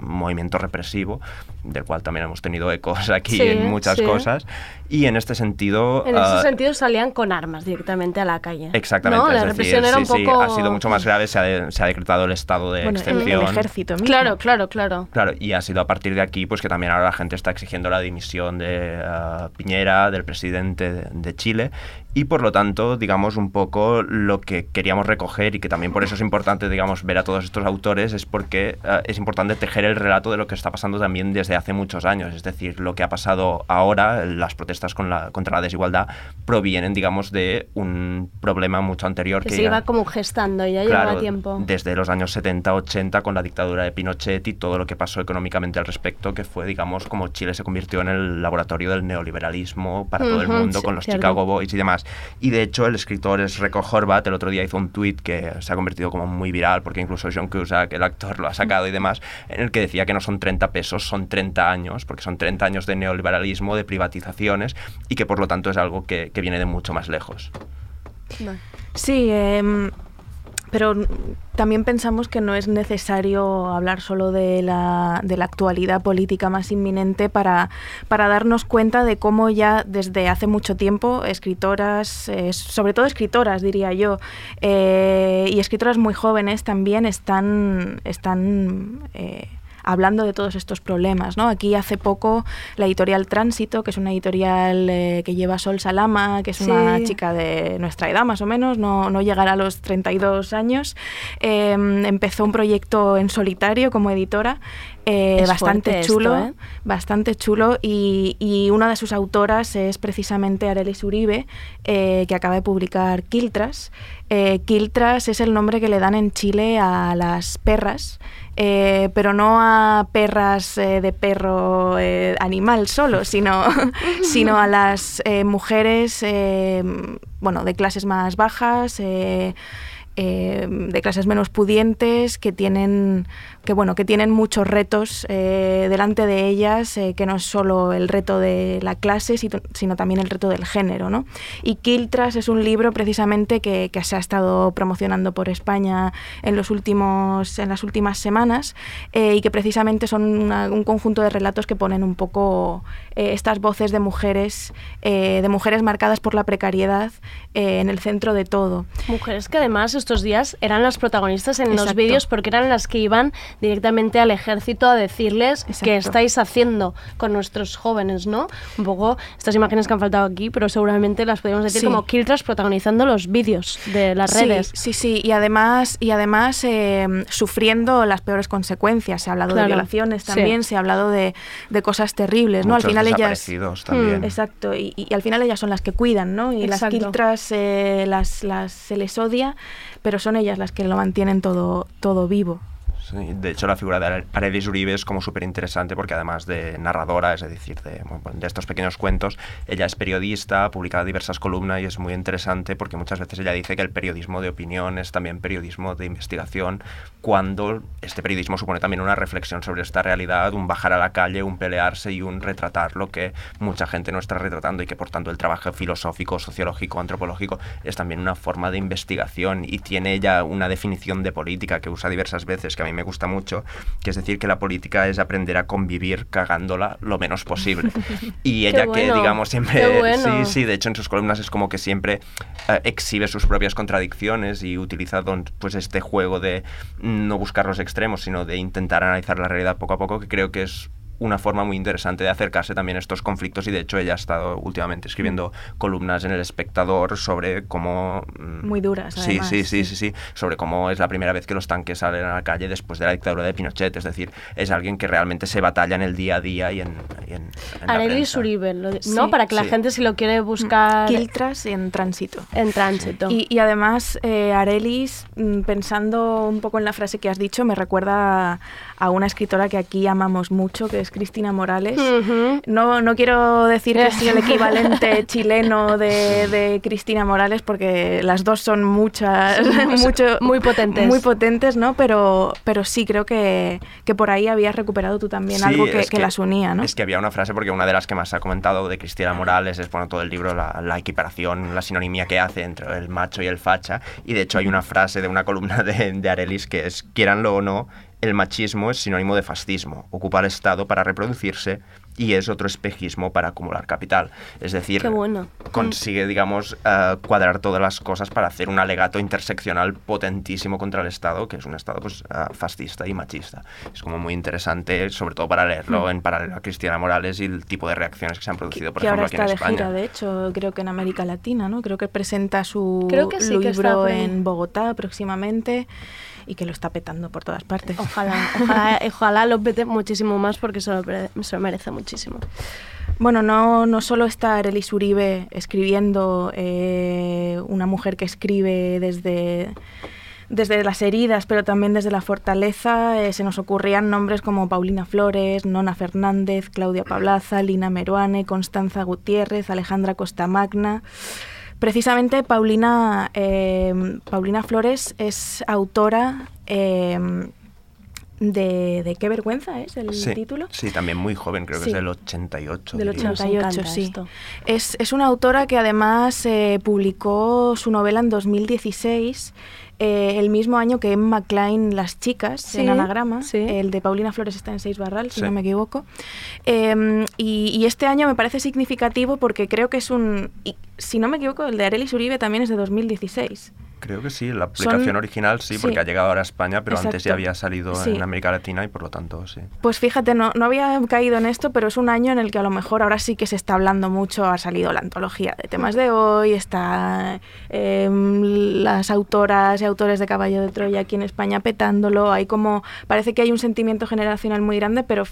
movimiento represivo, del cual también hemos tenido ecos aquí en muchas cosas, y en este sentido en ese ah, sentido salían con armas directamente a la calle. Exactamente. La represión era un poco... ha sido mucho más grave, se ha, se ha decretado el estado de excepción. El, ejército mismo. Claro, claro, claro. Claro, y ha sido a partir de aquí pues que también ahora la gente está exigiendo la dimisión de ah, Piñera, del presidente de, de Chile, y por lo tanto, digamos, un poco lo que queríamos recoger y que también por eso es importante, digamos, ver a todos estos autores es porque uh, es importante tejer el relato de lo que está pasando también desde hace muchos años. Es decir, lo que ha pasado ahora, las protestas con la, contra la desigualdad, provienen, digamos, de un problema mucho anterior. Que, se iba como gestando, ya llevaba tiempo. Desde los años 70-80 con la dictadura de Pinochet y todo lo que pasó económicamente al respecto, que fue, digamos, como Chile se convirtió en el laboratorio del neoliberalismo para todo el mundo, con los Chicago Boys y demás. Y de hecho, el escritor es Reco Horvat, el otro día hizo un tweet que se ha convertido como muy viral, porque incluso John Cusack, el actor, lo ha sacado y demás, en el que decía que no son 30 pesos, son 30 años, porque son 30 años de neoliberalismo, de privatizaciones, y que por lo tanto es algo que, que viene de mucho más lejos. Sí, eh, pero también pensamos que no es necesario hablar solo de la, de la actualidad política más inminente para, para, darnos cuenta de cómo ya desde hace mucho tiempo escritoras, eh, sobre todo escritoras diría yo, eh, y escritoras muy jóvenes también están, están eh, hablando de todos estos problemas. ¿no? Aquí hace poco la editorial Tránsito, que es una editorial eh, que lleva Sol Salama, que es una chica de nuestra edad más o menos, no, no llegará a los 32 años, em, empezó un proyecto en solitario como editora eh, bastante chulo, ¿eh? bastante chulo y, y, una de sus autoras es precisamente Arelis Uribe, que acaba de publicar Quiltras. Quiltras es el nombre que le dan en Chile a las perras eh, pero no a perras eh, de perro eh, animal solo, sino, sino a las mujeres bueno, de clases más bajas, de clases menos pudientes, que tienen que bueno, que tienen muchos retos eh, delante de ellas, eh, que no es solo el reto de la clase, sino también el reto del género. ¿no? Y Quiltras es un libro precisamente que, que, se ha estado promocionando por España en, los últimos, en las últimas semanas eh, y que precisamente son un conjunto de relatos que ponen un poco estas voces de mujeres, de mujeres marcadas por la precariedad en el centro de todo. Mujeres que además estos días eran las protagonistas en los vídeos porque eran las que iban directamente al ejército a decirles qué estáis haciendo con nuestros jóvenes, ¿no? Un poco estas imágenes que han faltado aquí, pero seguramente las podemos decir como Kiltras protagonizando los vídeos de las redes. Sí, sí, y además, y además em, sufriendo las peores consecuencias. Se ha hablado de violaciones también, se ha hablado de, cosas terribles, ¿no? al final ellas... También. Mm, exacto, y, al final ellas son las que cuidan, ¿no? Y las Kiltras eh, las, las, se les odia, pero son ellas las que lo mantienen todo, todo vivo de hecho, la figura de Aredis Uribe es como súper interesante porque además de narradora, es decir, de, de, estos pequeños cuentos, ella es periodista, ha publicado diversas columnas y es muy interesante porque muchas veces ella dice que el periodismo de opinión es también periodismo de investigación cuando este periodismo supone también una reflexión sobre esta realidad, un bajar a la calle, un pelearse y un retratar lo que mucha gente no está retratando y que por tanto el trabajo filosófico, sociológico, antropológico es también una forma de investigación y tiene ella una definición de política que usa diversas veces que a mí me gusta mucho, que es decir, que la política es aprender a convivir cagándola lo menos posible. Y ella que, digamos, siempre... Sí, sí, de hecho en sus columnas es como que siempre eh, exhibe sus propias contradicciones y utiliza pues este juego de no buscar los extremos, sino de intentar analizar la realidad poco a poco, que creo que es una forma muy interesante de acercarse también a estos conflictos y de hecho ella ha estado últimamente escribiendo mm. columnas en El Espectador sobre cómo... Mm, muy duras. Sí, sí, sí, sí, sí, sobre cómo es la primera vez que los tanques salen a la calle después de la dictadura de Pinochet, es decir, es alguien que realmente se batalla en el día a día y en... Y en, Uribe, ¿no? Para que la gente si lo quiere buscar... Quiltras en tránsito. En tránsito. Y, y además, eh, Arelis, mm, pensando un poco en la frase que has dicho, me recuerda a una escritora que aquí amamos mucho, que es Cristina Morales. no, no quiero decir que soy el equivalente chileno de, Cristina Morales, porque las dos son muchas, mucho, muy potentes. Muy potentes, ¿no? Pero, pero sí creo que, que por ahí habías recuperado tú también algo que, las unía, ¿no? Es que había una frase, porque una de las que más ha comentado de Cristina Morales es, bueno, todo el libro, la, la equiparación, la sinonimia que hace entre el macho y el facha. Y de hecho hay una frase de una columna de, de Arelis que es, quieranlo o no, el machismo es sinónimo de fascismo, ocupar Estado para reproducirse y es otro espejismo para acumular capital. Es decir, consigue, digamos, eh, cuadrar todas las cosas para hacer un alegato interseccional potentísimo contra el Estado, que es un Estado pues, eh, fascista y machista. Es como muy interesante, sobre todo para leerlo mm. en paralelo a Cristiana Morales y el tipo de reacciones que se han producido, por ejemplo, aquí en España. De, gira, de hecho, creo que en América Latina, ¿no? Creo que presenta su libro en Bogotá próximamente y que lo está petando por todas partes. Ojalá, ojalá, ojalá lo pete muchísimo más porque se lo, se lo merece muchísimo. Bueno, no, no solo está Arelis Uribe escribiendo, eh, una mujer que escribe desde, desde las heridas, pero también desde la fortaleza. Eh, se nos ocurrían nombres como Paulina Flores, Nona Fernández, Claudia Pablaza, Lina Meruane, Constanza Gutiérrez, Alejandra Costamagna. Precisamente Paulina, em, Paulina Flores es autora em, de, Qué vergüenza es el título. Sí, también muy joven, creo que es del 88. Del 88, sí. Es, es, una autora que además eh, publicó su novela en 2016 eh, el mismo año que Emma Klein Las Chicas, en anagrama, el de Paulina Flores está en Seis Barral, si no me equivoco. Em, y, este año me parece significativo porque creo que es un, si no me equivoco, el de Arelis Uribe también es de 2016. Creo que sí, la aplicación original sí, porque ha llegado ahora a España, pero antes ya había salido en América Latina y por lo tanto sí. Pues fíjate, no, no había caído en esto, pero es un año en el que a lo mejor ahora sí que se está hablando mucho, ha salido la antología de temas de hoy, está em, las autoras y autores de Caballo de Troya aquí en España petándolo, hay como, parece que hay un sentimiento generacional muy grande, pero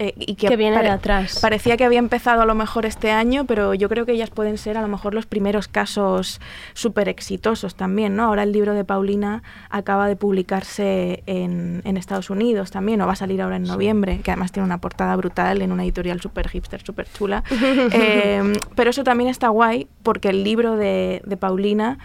eh, y que, viene de atrás. Parecía que había empezado a lo mejor este año, pero yo creo que ellas pueden ser a lo mejor los primeros casos súper exitosos también, ¿no? Ahora el libro de Paulina acaba de publicarse en, Estados Unidos también, o va a salir ahora en noviembre, que además tiene una portada brutal en una editorial súper hipster, súper chula. Eh, pero eso también está guay porque el libro de, de Paulina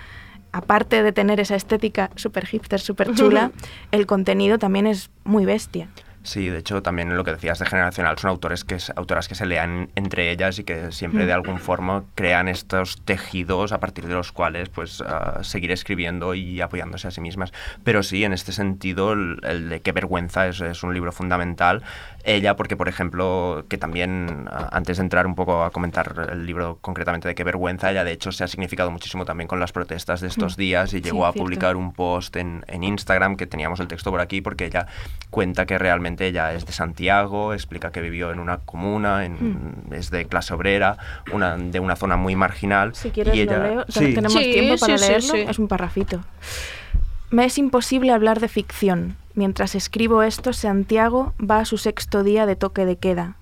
aparte de tener esa estética súper hipster, súper chula, el contenido también es muy bestia. Sí, de hecho también lo que decías de generacional son autores que autoras que se lean entre ellas y que siempre de algún forma crean estos tejidos a partir de los cuales pues uh, seguir escribiendo y apoyándose a sí mismas. Pero sí, en este sentido el, de qué vergüenza es, es, un libro fundamental. Ella porque por ejemplo que también uh, antes de entrar un poco a comentar el libro concretamente de qué vergüenza ella de hecho se ha significado muchísimo también con las protestas de estos mm. días y llegó a publicar un post en, en Instagram que teníamos el texto por aquí porque ella cuenta que realmente ella es de Santiago, explica que vivió en una comuna, en, hmm. es de clase obrera, una, de una zona muy marginal. Si quieres y lo leo, tenemos tiempo para leerlo, es un parrafito. Me es imposible hablar de ficción. Mientras escribo esto, Santiago va a su sexto día de toque de queda.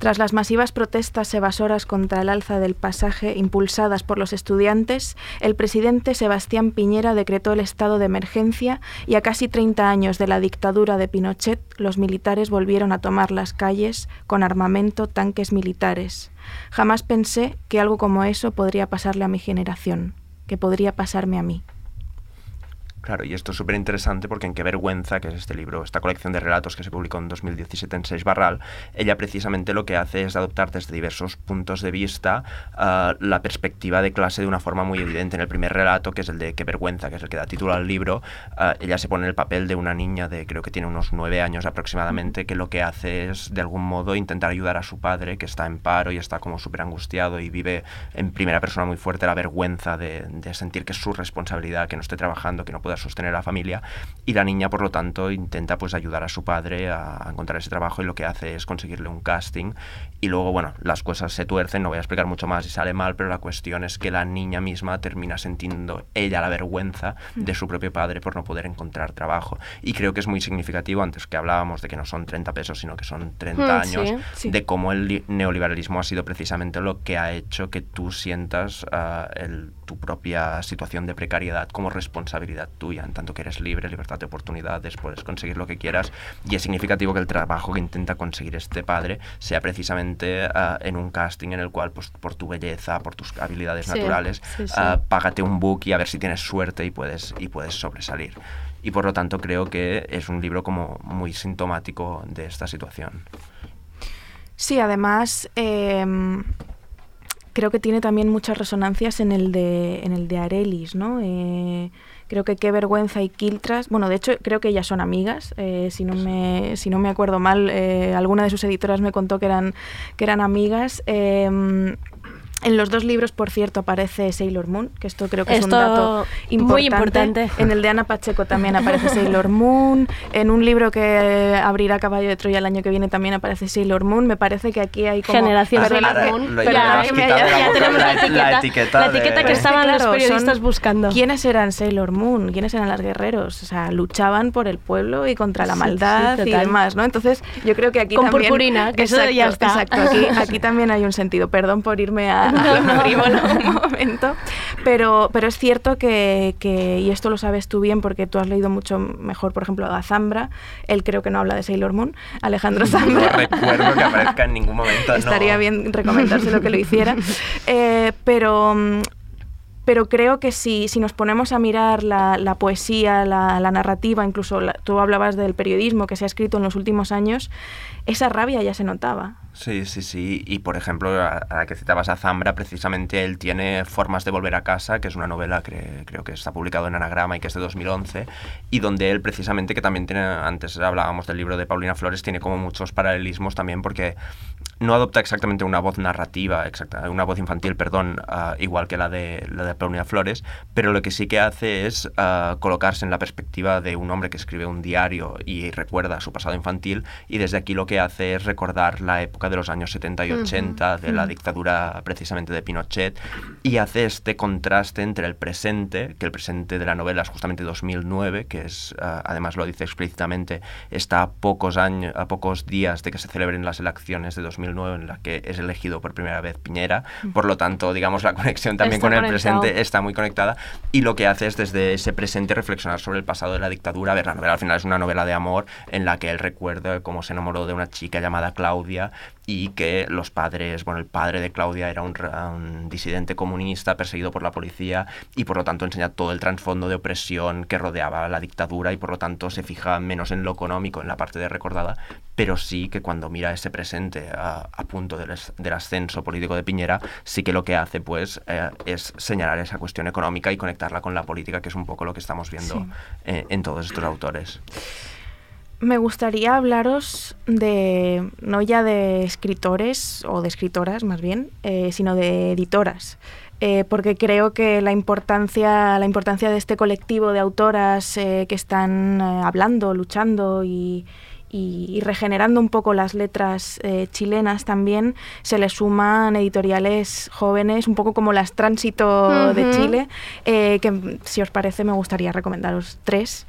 Tras las masivas protestas evasoras contra el alza del pasaje impulsadas por los estudiantes, el presidente Sebastián Piñera decretó el estado de emergencia y a casi 30 años de la dictadura de Pinochet, los militares volvieron a tomar las calles con armamento, tanques militares. Jamás pensé que algo como eso podría pasarle a mi generación, que podría pasarme a mí. Claro, y esto es súper interesante porque en Qué vergüenza, que es este libro, esta colección de relatos que se publicó en 2017 en Seis Barral, ella precisamente lo que hace es adoptar desde diversos puntos de vista uh, la perspectiva de clase de una forma muy evidente. En el primer relato, que es el de Qué vergüenza, que es el que da título al libro, uh, ella se pone el papel de una niña de creo que tiene unos nueve años aproximadamente, que lo que hace es de algún modo intentar ayudar a su padre, que está en paro y está como súper angustiado y vive en primera persona muy fuerte la vergüenza de, de sentir que es su responsabilidad, que no esté trabajando, que no pueda sostener a la familia y la niña por lo tanto intenta pues ayudar a su padre a, encontrar ese trabajo y lo que hace es conseguirle un casting. Y luego bueno las cosas se tuercen no voy a explicar mucho más y sale mal pero la cuestión es que la niña misma termina sintiendo ella la vergüenza mm. de su propio padre por no poder encontrar trabajo. Y creo que es muy significativo antes que hablábamos de que no son 30 pesos sino que son 30 mm, años de cómo el neoliberalismo ha sido precisamente lo que ha hecho que tú sientas uh, el tu propia situación de precariedad como responsabilidad tuya, en tanto que eres libre, libertad de oportunidades, puedes conseguir lo que quieras. Y es significativo que el trabajo que intenta conseguir este padre sea precisamente uh, en un casting en el cual, pues, por tu belleza, por tus habilidades sí, naturales, sí, sí. Uh, págate un book y a ver si tienes suerte y puedes, y puedes sobresalir. Y por lo tanto creo que es un libro como muy sintomático de esta situación. Sí, además... Eh creo que tiene también muchas resonancias en el de, en el de Arelis, ¿no? Eh, creo que Qué Vergüenza y Kiltras, bueno, de hecho creo que ellas son amigas, eh, si, no me, si no me acuerdo mal, eh, alguna de sus editoras me contó que eran, que eran amigas. En los dos libros, por cierto, aparece Sailor Moon, que esto creo que es un dato importante. muy importante. En el de Ana Pacheco también aparece Sailor Moon. En un libro que abrirá Caballo de Troya el año que viene también aparece Sailor Moon. Me parece que aquí hay como... Generación Sailor Moon. ya, ya, ya, tenemos la etiqueta, la etiqueta, la etiqueta que estaban claro, los periodistas buscando. ¿Quiénes eran Sailor Moon? ¿Quiénes eran las guerreros? O sea, luchaban por el pueblo y contra la maldad sí, sí, y demás, ¿no? Entonces, yo creo que aquí Con también... purpurina, que exacto, eso ya está. Exacto, aquí, aquí también hay un sentido. Perdón por irme a... No, no. un momento. Pero, pero es cierto que, que, y esto lo sabes tú bien porque tú has leído mucho mejor, por ejemplo, a Zambra. Él creo que no habla de Sailor Moon, Alejandro Zambra. No recuerdo que aparezca en ningún momento. Estaría no. bien recomendárselo que lo hiciera. Eh, pero pero creo que si, si nos ponemos a mirar la, la poesía, la, la, narrativa, incluso la, tú hablabas del periodismo que se ha escrito en los últimos años, esa rabia ya se notaba. Sí, sí, sí. Y por ejemplo, a, a, que citabas a Zambra, precisamente él tiene Formas de Volver a Casa, que es una novela que creo que está publicado en Anagrama y que es de 2011, y donde él precisamente, que también tiene, antes hablábamos del libro de Paulina Flores, tiene como muchos paralelismos también porque no adopta exactamente una voz narrativa, exacta, una voz infantil, perdón, uh, igual que la de, la de Paulina Flores, pero lo que sí que hace es uh, colocarse en la perspectiva de un hombre que escribe un diario y recuerda su pasado infantil, y desde aquí lo que hace es recordar la época de los años 70 y 80, uh -huh. de la dictadura precisamente de Pinochet, y hace este contraste entre el presente, que el presente de la novela es justamente 2009, que es, además lo dice explícitamente, está a pocos, años, a pocos días de que se celebren las elecciones de 2009, en la que es elegido por primera vez Piñera. Por lo tanto, digamos, la conexión también está con el conectado. presente está muy conectada. Y lo que hace es desde ese presente reflexionar sobre el pasado de la dictadura. A ver, la novela al final es una novela de amor en la que él recuerda cómo se enamoró de una chica llamada Claudia y que los padres, bueno, el padre de Claudia era un, un, disidente comunista perseguido por la policía y por lo tanto enseña todo el trasfondo de opresión que rodeaba la dictadura y por lo tanto se fija menos en lo económico, en la parte de recordada, pero sí que cuando mira ese presente a, a punto del, del, ascenso político de Piñera, sí que lo que hace pues eh, es señalar esa cuestión económica y conectarla con la política, que es un poco lo que estamos viendo sí. eh, en todos estos autores me gustaría hablaros de, no ya de escritores o de escritoras más bien, eh, sino de editoras. Eh, porque creo que la importancia, la importancia de este colectivo de autoras eh, que están hablando, luchando y, y, y, regenerando un poco las letras chilenas también, se le suman editoriales jóvenes, un poco como las Tránsito uh -huh. de Chile, que si os parece me gustaría recomendaros tres.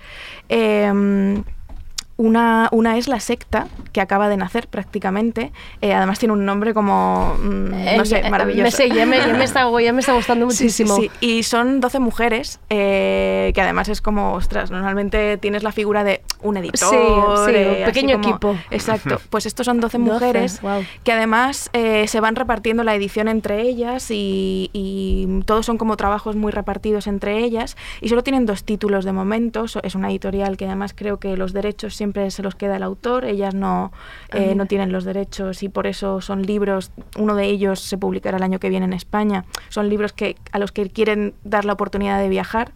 Eh, Una, una es La Secta, que acaba de nacer prácticamente. Eh, además tiene un nombre como, mm, Eh, no sé, ya- maravilloso. Me sé, ya me, ya me está, ya me está gustando Sí, sí, muchísimo. sí. Y son 12 mujeres, eh, que además es como, ostras, normalmente tienes la figura de un editor. Sí, sí, eh, un pequeño como- equipo. Exacto. Pues estos son 12 12, mujeres guau. que además eh, se van repartiendo la edición entre ellas y, y todos son como trabajos muy repartidos entre ellas y solo tienen dos títulos de momento. Es una editorial que además creo que los derechos siempre se los queda el autor, ellas no, eh, no tienen los derechos y por eso son libros, uno de ellos se publicará el año que viene en España, son libros que, a los que quieren dar la oportunidad de viajar.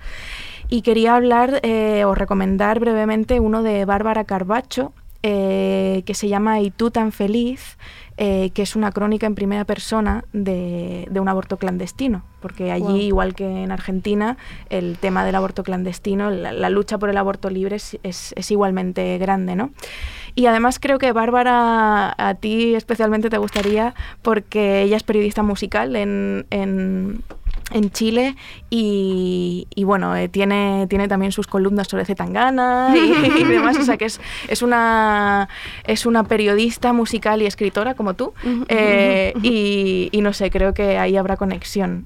Y quería hablar eh, o recomendar brevemente uno de Bárbara Carbacho, eh, que se llama Y tú tan feliz, eh, que es una crónica en primera persona de, de un aborto clandestino, porque allí, igual que en Argentina, el tema del aborto clandestino, la, la lucha por el aborto libre es, es- es igualmente grande, ¿no? Y además creo que Bárbara, a ti especialmente te gustaría, porque ella es periodista musical en, en, en Chile y, y bueno, eh, tiene, tiene también sus columnas sobre Zetangana y, y demás, o sea que es, es, una, es una periodista musical y escritora como tú eh, y, y no sé, creo que ahí habrá conexión.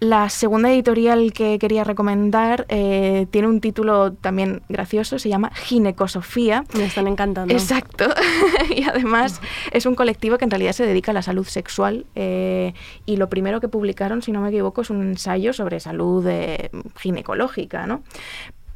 La segunda editorial que quería recomendar eh, tiene un título también gracioso, se llama Ginecosofía. Me están encantando. Exacto. y además es un colectivo que en realidad se dedica a la salud sexual. eh, y lo primero que publicaron, si no me equivoco, es un ensayo sobre salud eh, ginecológica, ¿no?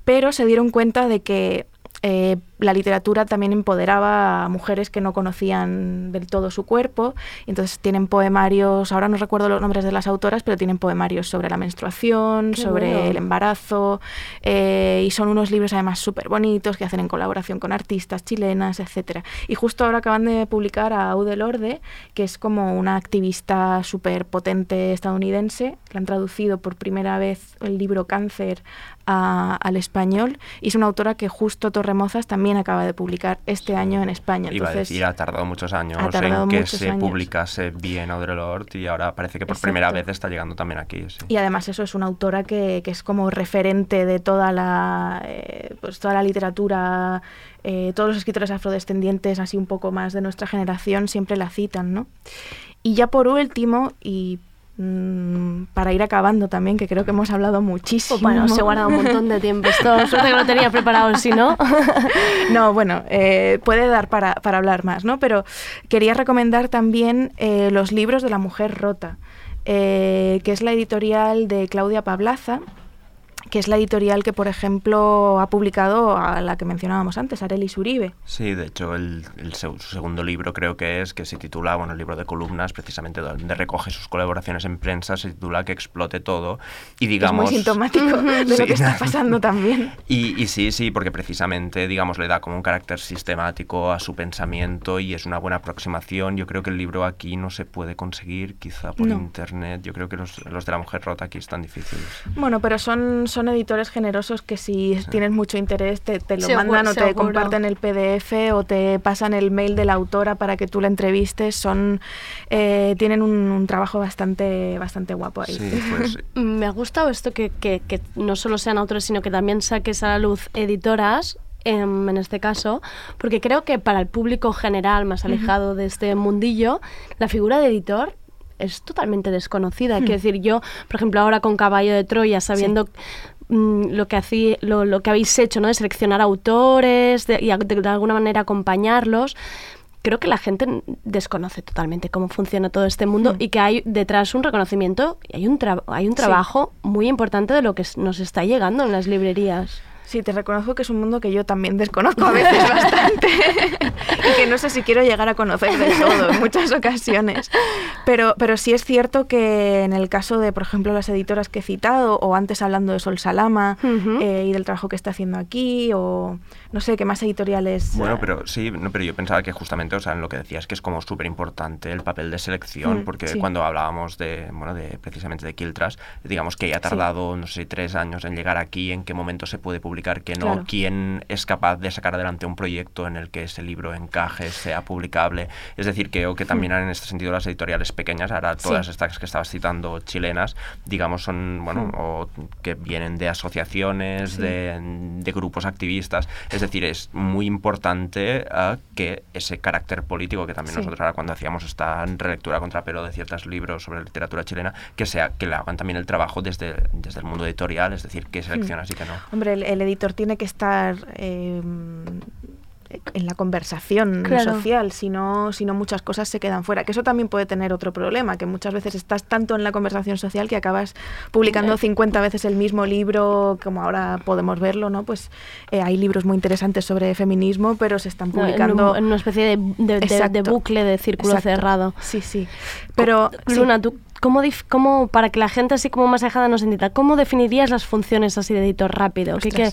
Pero se dieron cuenta de que eh, la literatura también empoderaba a mujeres que no conocían del todo su cuerpo. Entonces tienen poemarios, ahora no recuerdo los nombres de las autoras, pero tienen poemarios sobre la menstruación, Qué sobre bueno. el embarazo, eh, y son unos libros además súper bonitos que hacen en colaboración con artistas chilenas, etcétera. Y justo ahora acaban de publicar a Aude Lorde, que es como una activista súper potente estadounidense, que han traducido por primera vez el libro Cáncer a- al español, y es una autora que justo Torremozas también acaba de publicar este año en España. Iba a Entonces, decir, ha tardado muchos años tardado en que se años. publicase bien Audre Lorde y ahora parece que por Exacto. primera vez está llegando también aquí. sí. Y además eso es una autora que, que es como referente de toda la, eh, pues toda la literatura, eh, todos los escritores afrodescendientes, así un poco más de nuestra generación, siempre la citan, ¿no? Y ya por último, y mm, para ir acabando también, que creo que hemos hablado muchísimo. Bueno, se guarda un montón de tiempo. Esto, suerte que lo tenía preparado, si no. No, bueno, eh, puede dar para, para hablar más, ¿no? Pero quería recomendar también eh, los libros de la mujer rota, eh, que es la editorial de Claudia Pablaza, que es la editorial que, por ejemplo, ha publicado a la que mencionábamos antes, Arelis Uribe. Sí, de hecho, el, su segundo libro creo que es, que se titula, bueno, el libro de columnas, precisamente donde recoge sus colaboraciones en prensa, se titula Que explote todo. Y digamos... es muy sintomático de Sí. lo que está pasando también. Y, y sí, sí, porque precisamente, digamos, le da como un carácter sistemático a su pensamiento y es una buena aproximación. Yo creo que el libro aquí no se puede conseguir, quizá por No. internet. Yo creo que los, los de la mujer rota aquí están difíciles. Bueno, pero son, son editores generosos que si tienes mucho interés te, te lo Seguro, mandan o te seguro. comparten el PDF o te pasan el mail de la autora para que tú la entrevistes. Son, eh, tienen un, un trabajo bastante, bastante guapo ahí. Sí, pues Me ha gustado esto que, que- que no solo sean autores, sino que también saques a la luz editoras, em, en este caso, porque creo que para el público general más alejado de este mundillo, la figura de editor es totalmente desconocida. Quiero decir, yo, por ejemplo, ahora con Caballo de Troya, sabiendo mm, lo que hacía, lo, lo que habéis hecho, ¿no? De seleccionar autores de- y de, de alguna manera acompañarlos. Creo que la gente desconoce totalmente cómo funciona todo este mundo y que hay detrás un reconocimiento y hay un, tra- hay un Sí. trabajo muy importante de lo que nos está llegando en las librerías. Sí, te reconozco que es un mundo que yo también desconozco a veces bastante y que no sé si quiero llegar a conocer del todo en muchas ocasiones. Pero, pero sí es cierto que en el caso de, por ejemplo, las editoras que he citado, o antes hablando de Sol Salama eh, y del trabajo que está haciendo aquí, o no sé qué más editoriales. Bueno, eh, pero sí, no, pero yo pensaba que justamente, o sea, en lo que decías que es como súper importante el papel de selección, Mm, porque sí. cuando hablábamos de, bueno, de precisamente de Kiltras, digamos que ya ha tardado, no sé, tres años en llegar aquí, en qué momento se puede publicar que no quién es capaz de sacar adelante un proyecto en el que ese libro encaje, sea publicable. Es decir, que, o que también en este sentido las editoriales pequeñas, ahora todas estas que estabas citando chilenas, digamos, son, bueno, o que vienen de asociaciones, de, de, grupos activistas. Es decir, es muy importante uh, que ese carácter político que también nosotros ahora cuando hacíamos esta relectura contra pelo de ciertos libros sobre literatura chilena, que sea que le hagan también el trabajo desde, desde el mundo editorial, es decir, que seleccionas y que no. Hombre, el, editor tiene que estar eh, en la conversación social, si no, si no muchas cosas se quedan fuera. Que eso también puede tener otro problema, que muchas veces estás tanto en la conversación social que acabas publicando 50 veces el mismo libro, como ahora podemos verlo, ¿no? Pues eh, hay libros muy interesantes sobre feminismo, pero se están publicando... en, una especie de, bucle, de círculo cerrado. Sí, sí. Pero... Luna, ¿tú ¿Cómo, cómo, para que la gente así como más alejada nos entienda, ¿cómo definirías las funciones así de editor rápido? ¿Qué,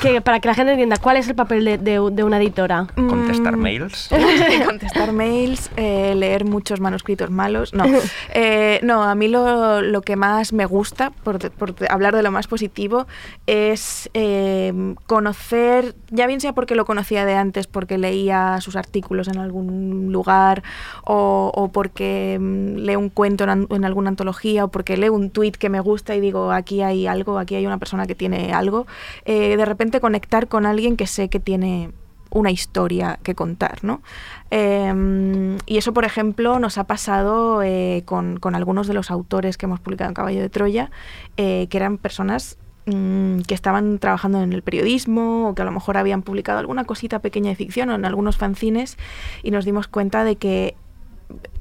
que, para que la gente entienda, ¿cuál es el papel de, de, una editora? Contestar mm. mails. Contestar mails, eh, leer muchos manuscritos malos. No, eh, no a mí lo, lo, que más me gusta, por, por, hablar de lo más positivo, es eh, conocer, ya bien sea porque lo conocía de antes, porque leía sus artículos en algún lugar o, o porque leo un cuento en, alguna antología o porque leo un tweet que me gusta y digo, aquí hay algo, aquí hay una persona que tiene algo, eh, de repente conectar con alguien que sé que tiene una historia que contar, ¿no? Em, y eso, por ejemplo, nos ha pasado eh, con, algunos de los autores que hemos publicado en Caballo de Troya, eh, que eran personas mm, que estaban trabajando en el periodismo o que a lo mejor habían publicado alguna cosita pequeña de ficción o en algunos fanzines y nos dimos cuenta de que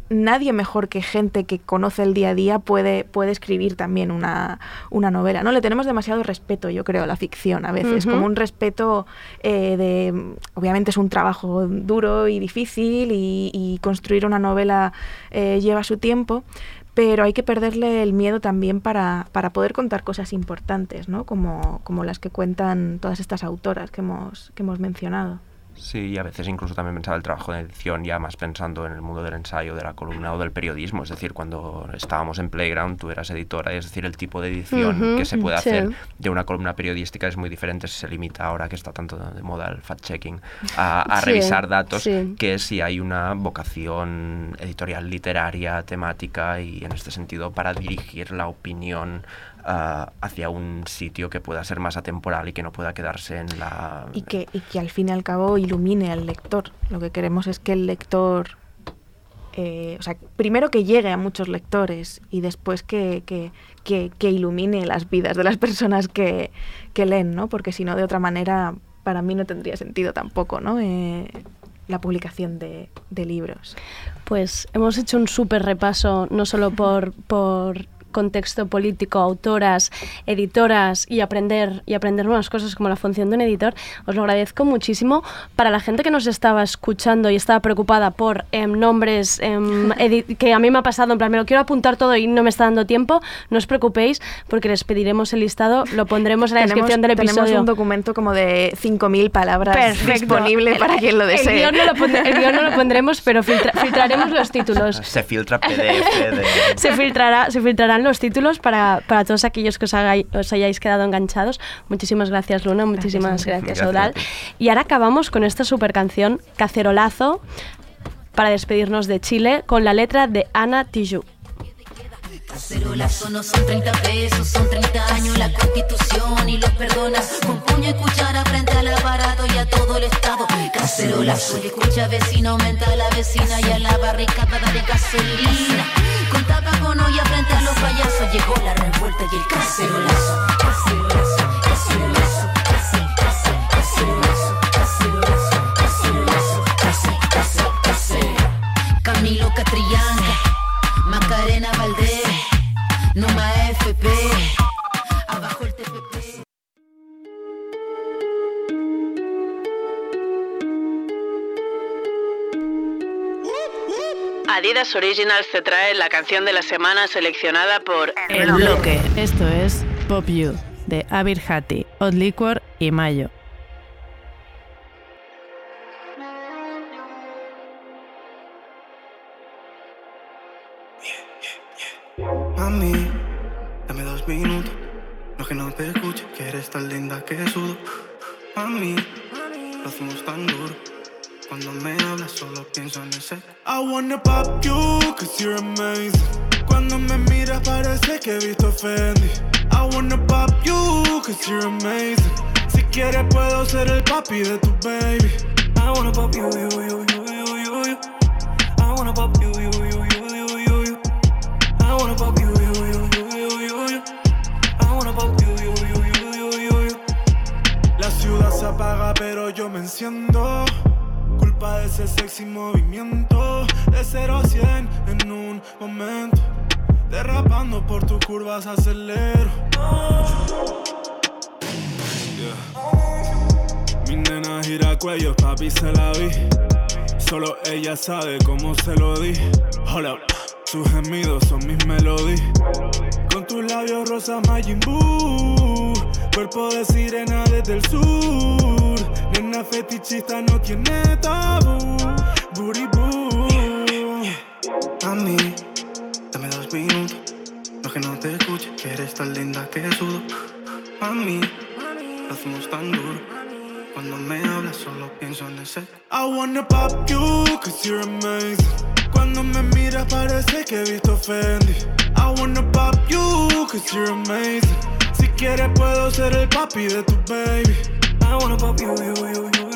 nadie mejor que gente que conoce el día a día puede, puede escribir también una, novela. ¿no? Le tenemos demasiado respeto, yo creo, a la ficción a veces, como un respeto eh, de... Obviamente es un trabajo duro y difícil y, construir una novela eh, lleva su tiempo, pero hay que perderle el miedo también para, para poder contar cosas importantes, ¿no? como, como las que cuentan todas estas autoras que hemos, que hemos mencionado. Sí, y a veces incluso también pensaba el trabajo de edición ya más pensando en el mundo del ensayo, de la columna o del periodismo. Es decir, cuando estábamos en Playground, tú eras editora, es decir, el tipo de edición que se puede hacer de una columna periodística es muy diferente si se limita ahora que está tanto de moda el fact-checking a, revisar datos que si hay una vocación editorial literaria, temática y en este sentido para dirigir la opinión hacia un sitio que pueda ser más atemporal y que no pueda quedarse en la... Y que, y que al fin y al cabo ilumine al lector. Lo que queremos es que el lector... Eh, o sea, primero que llegue a muchos lectores y después que, que, que, ilumine las vidas de las personas que, leen, ¿no? Porque si no, de otra manera, para mí no tendría sentido tampoco, ¿no? Eh, la publicación de, de, libros. Pues hemos hecho un súper repaso, no solo por, por contexto político, autoras, editoras y aprender, y aprender nuevas cosas como la función de un editor, os lo agradezco muchísimo. Para la gente que nos estaba escuchando y estaba preocupada por em, nombres em, que a mí me ha pasado, en plan, me lo quiero apuntar todo y no me está dando tiempo, no os preocupéis porque les pediremos el listado, lo pondremos en la descripción del episodio. Tenemos un documento como de 5.000 palabras disponible para quien lo desee. El guion no lo, pondremos, pero filtraremos los títulos. Se filtra PDF. se, filtrará, se los títulos para, para todos aquellos que os, os, hayáis quedado enganchados. Muchísimas gracias, Luna. Muchísimas gracias, Audal. Y ahora acabamos con esta super canción, Cacerolazo, para despedirnos de Chile, con la letra de Ana Tijoux. Cacerolazo no son 30 pesos, son 30 años la constitución y los perdonas con puño y cuchara frente al aparato y a todo el estado. Cacerolazo, escucha vecino, aumenta la vecina y a la barricada de gasolina. Con tabaco y frente a los payasos llegó la revuelta y el cacerolazo. Cacerolazo, cacerolazo, cacerolazo, cacerolazo, cacerolazo, cacerolazo, cacerolazo, Camilo Catrillán, Macarena Valdés, Numa FP, abajo el TPP. Adidas Originals te trae la canción de la semana seleccionada por El Bloque. Esto es Pop You de Abir Hati, Odd Liquor y Mayo. Mami, dame dos minutos No que no te escuche, que eres tan linda que sudo. A mí, lo hacemos tan duro. Cuando me hablas solo pienso en ese. I wanna pop you, cause you're amazing. Cuando me miras parece que he visto Fendi. I wanna pop you, cause you're amazing. Si quieres puedo ser el papi de tu baby. I wanna pop you, you, you, you, pero yo me enciendo. Culpa de ese sexy movimiento De 0 a 100 en un momento. Derrapando por tus curvas acelero. Mi nena gira cuello, papi se la vi. Solo ella sabe cómo se lo di. Hola, sus gemidos son mis melodías. Con tus labios rosas Majin Buu Cuerpo de sirena desde el sur. Nena fetichista no tiene tabú. Booty A mí, dame dos minutos. No que no te escuche, que eres tan linda que sudo. A mí, lo hacemos tan duro. Cuando me hablas solo pienso en ese I wanna pop you, cause you're amazing. Cuando me miras parece que he visto Fendi. I wanna pop you, cause you're amazing quieres puedo ser el papi de tu baby. I wanna pop you, you, you, you